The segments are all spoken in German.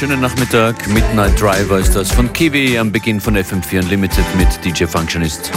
Schönen Nachmittag. Midnight Driver ist das von Kiwi am Beginn von FM4 Unlimited mit DJ Functionist.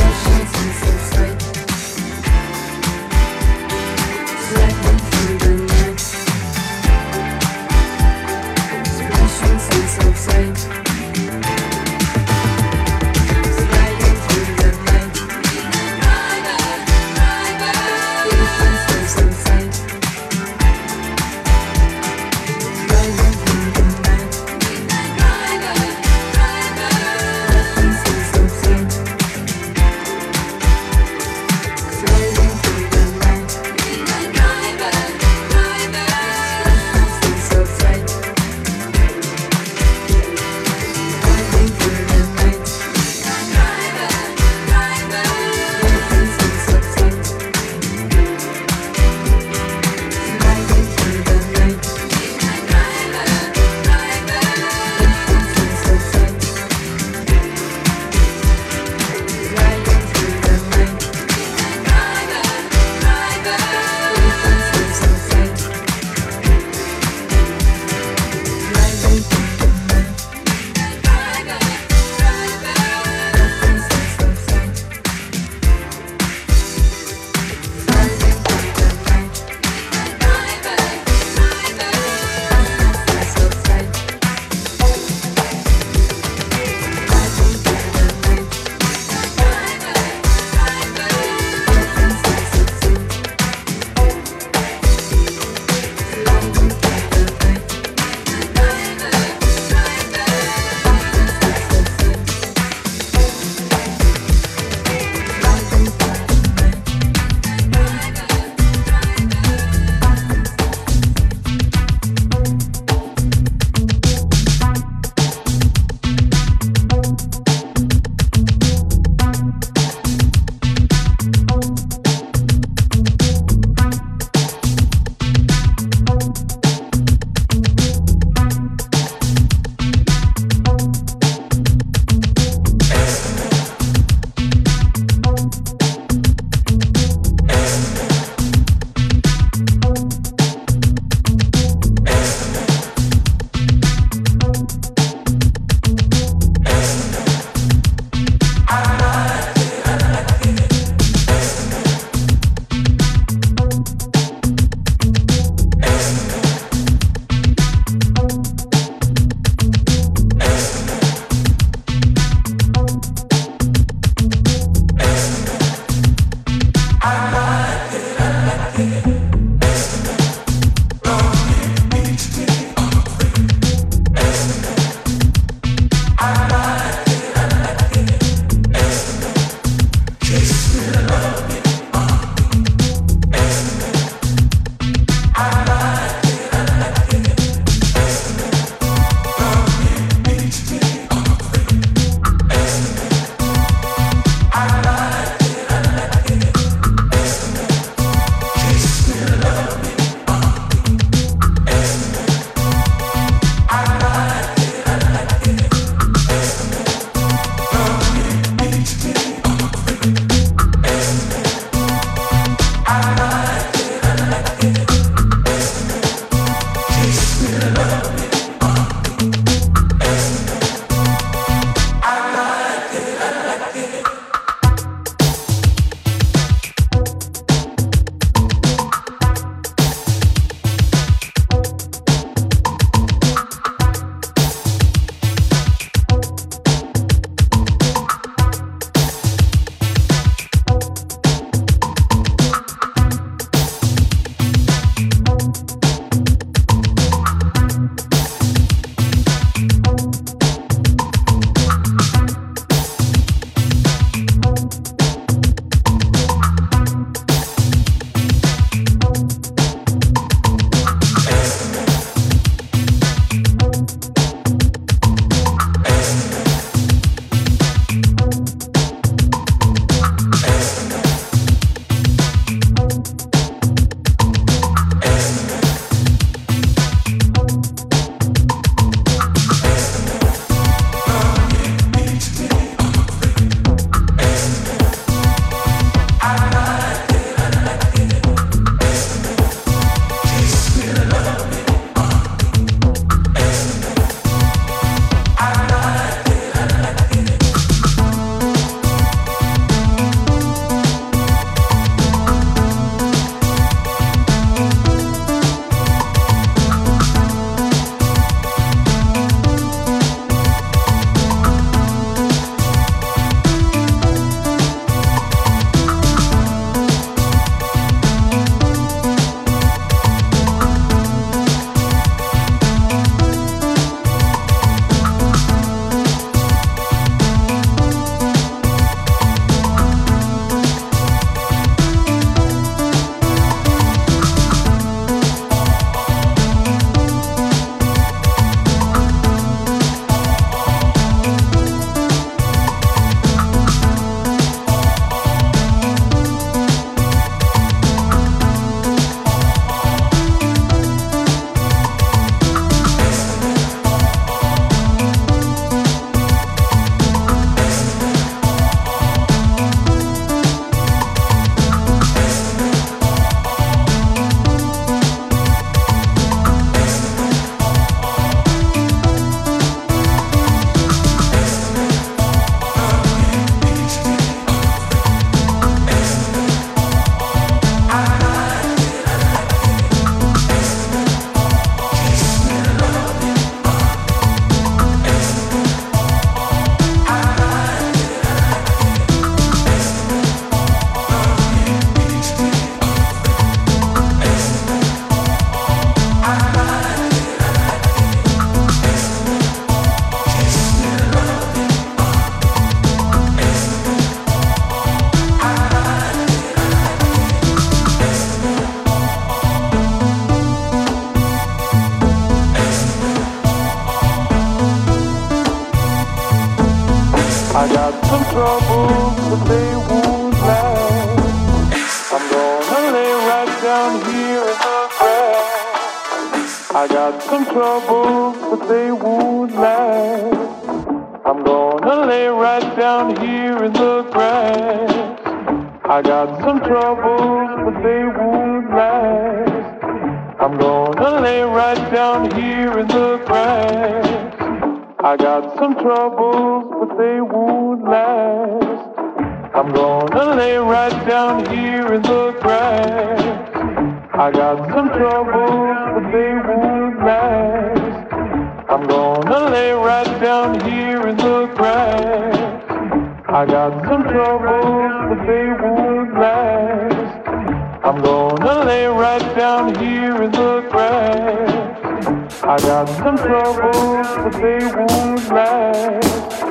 I got some troubles, but they won't last.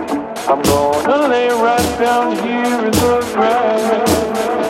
I'm gonna lay right down here in the grass.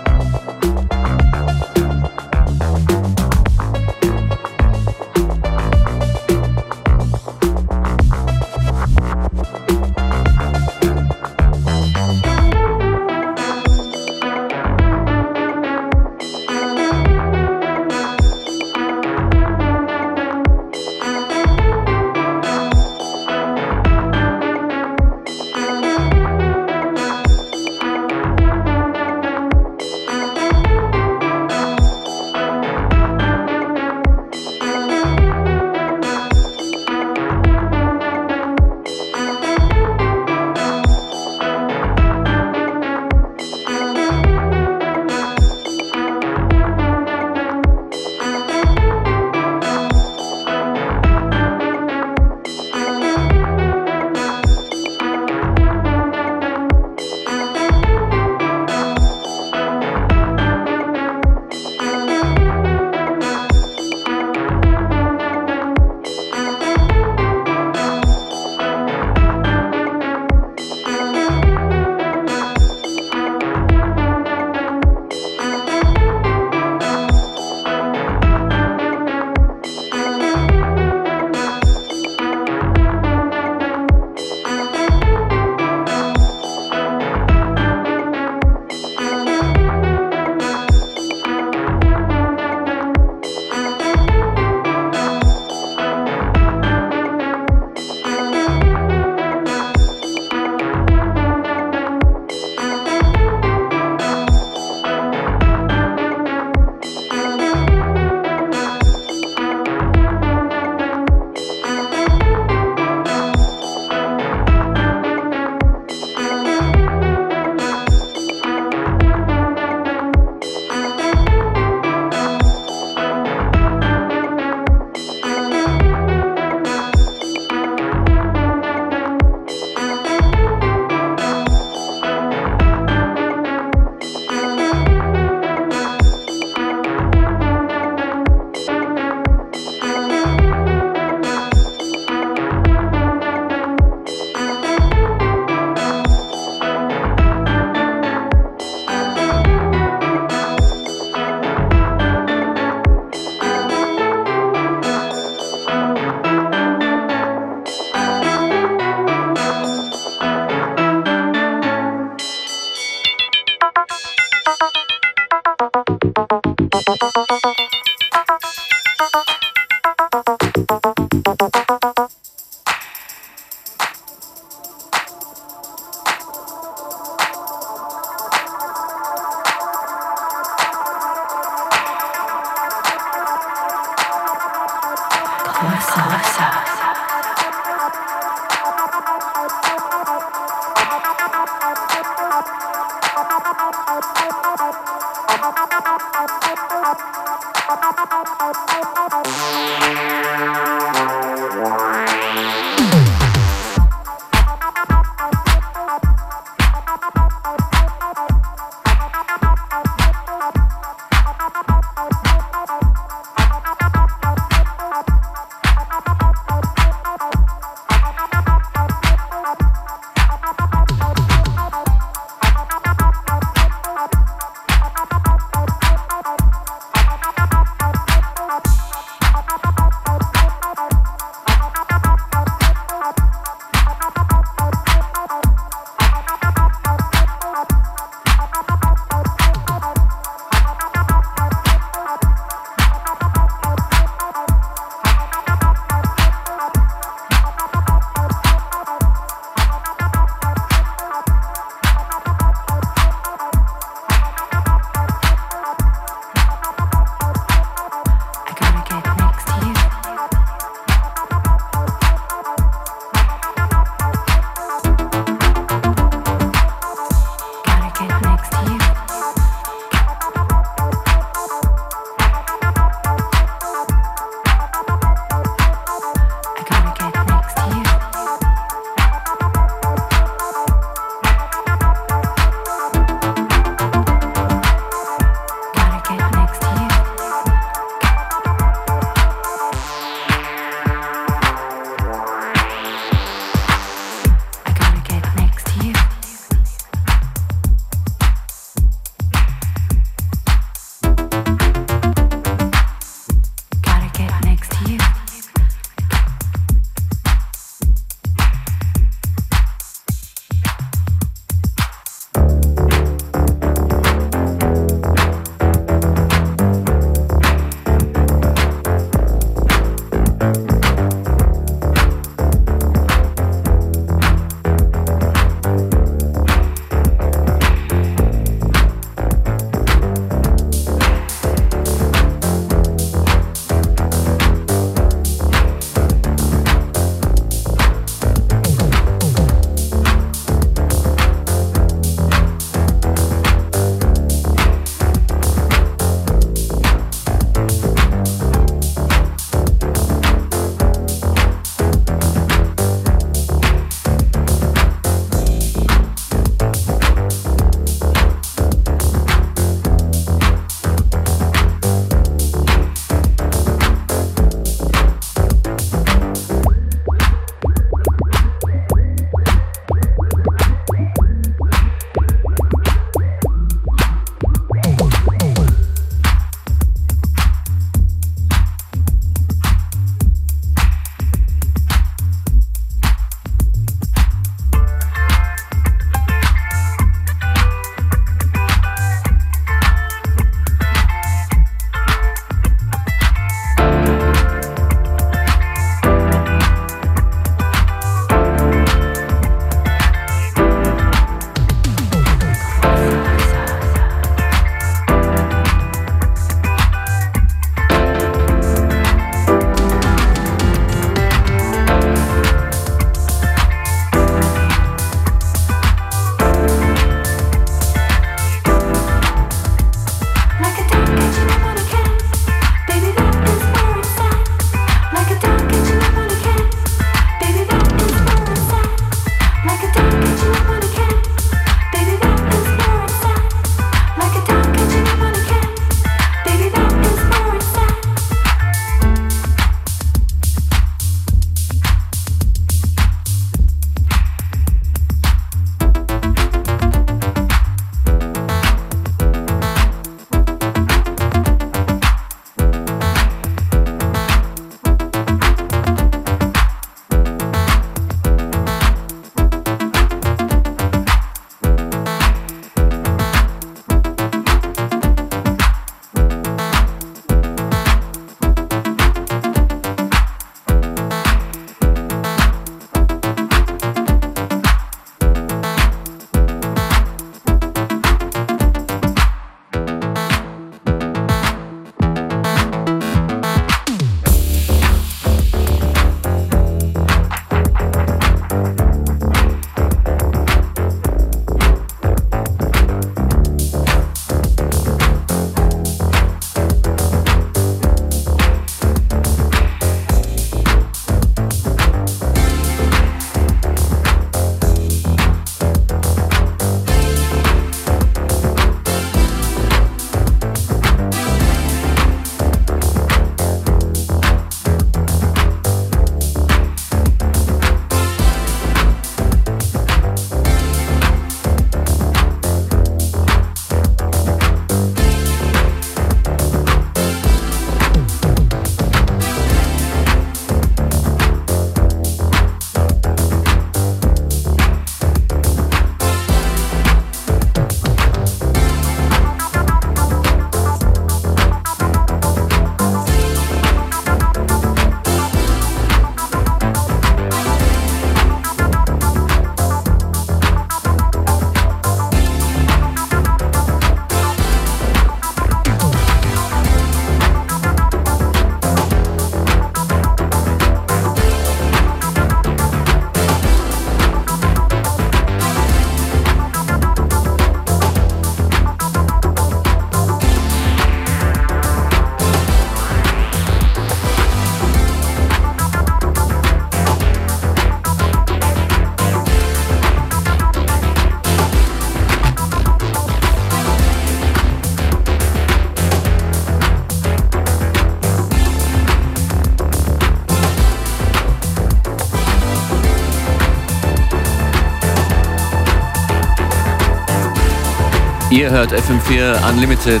Ihr hört FM4 Unlimited,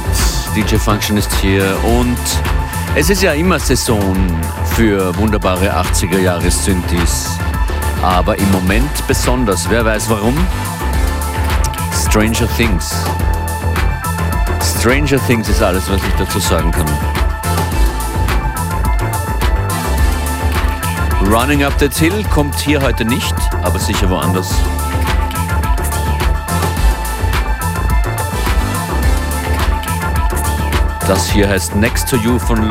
DJ Function ist hier und es ist ja immer Saison für wunderbare 80er Jahre Synthes, aber im Moment besonders. Wer weiß warum? Stranger Things. Stranger Things ist alles, was ich dazu sagen kann. Running Up That Hill kommt hier heute nicht, aber sicher woanders. Das hier heißt Next to You von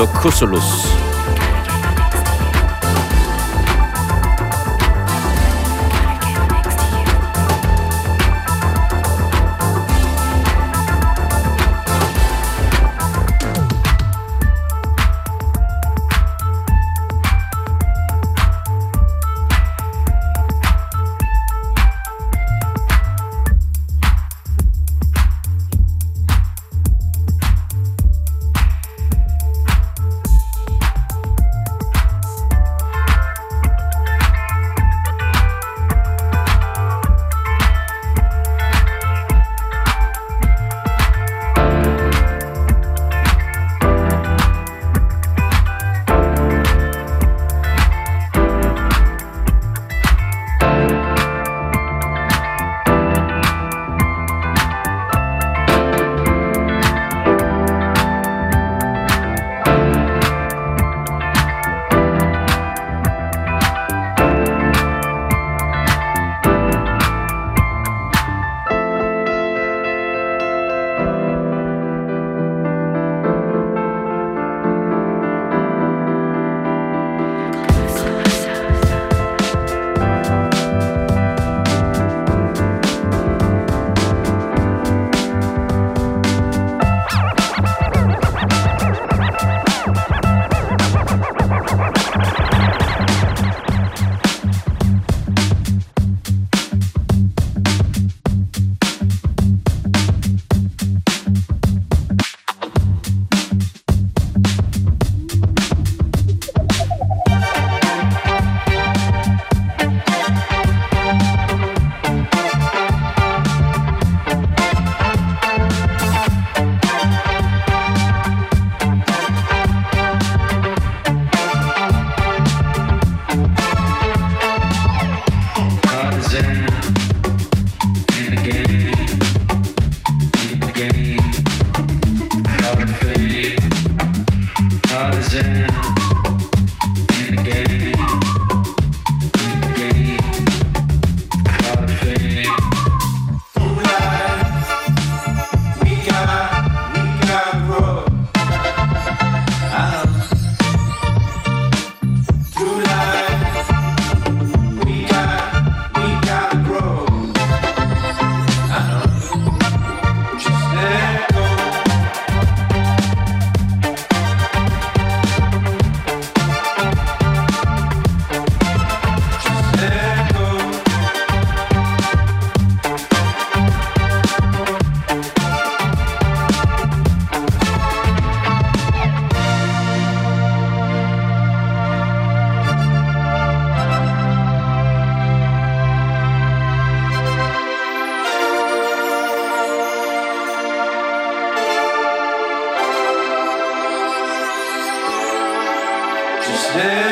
제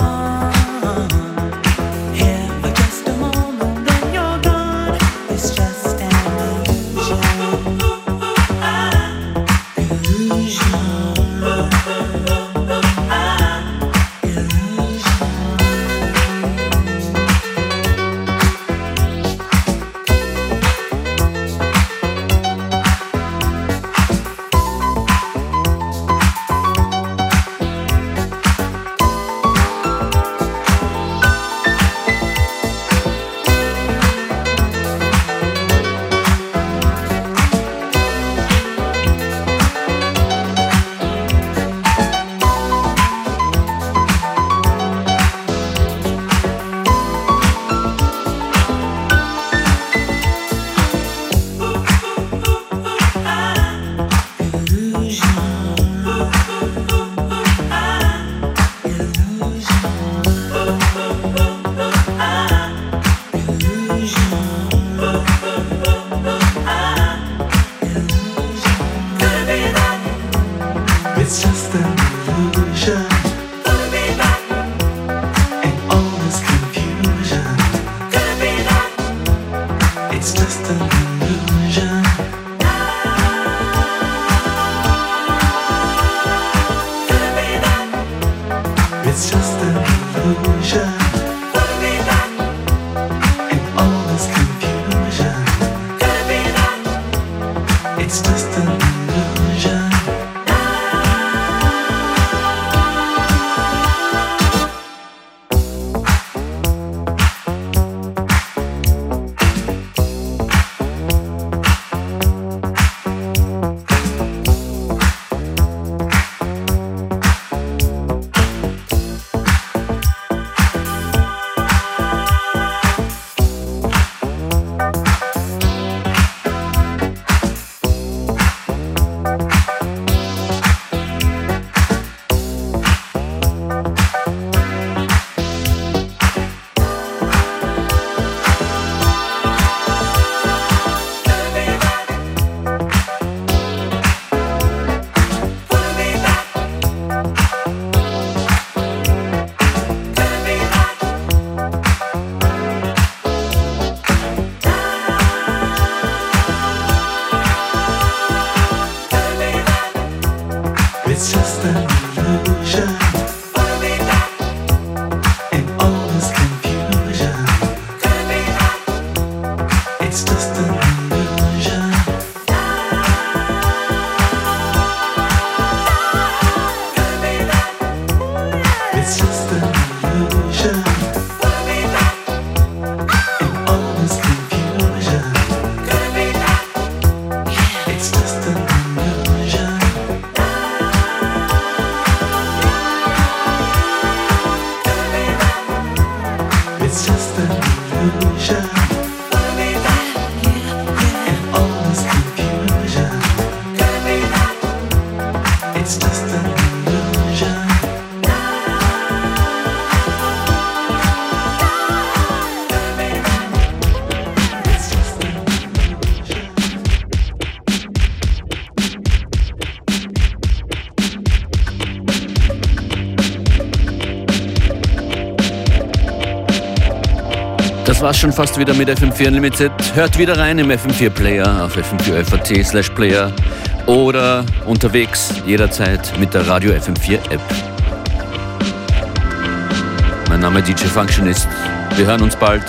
on. Locusolus. war's schon fast wieder mit FM4 Unlimited. Hört wieder rein im FM4 Player auf fm4 slash Player oder unterwegs jederzeit mit der Radio FM4 App. Mein Name DJ Functionist. Wir hören uns bald.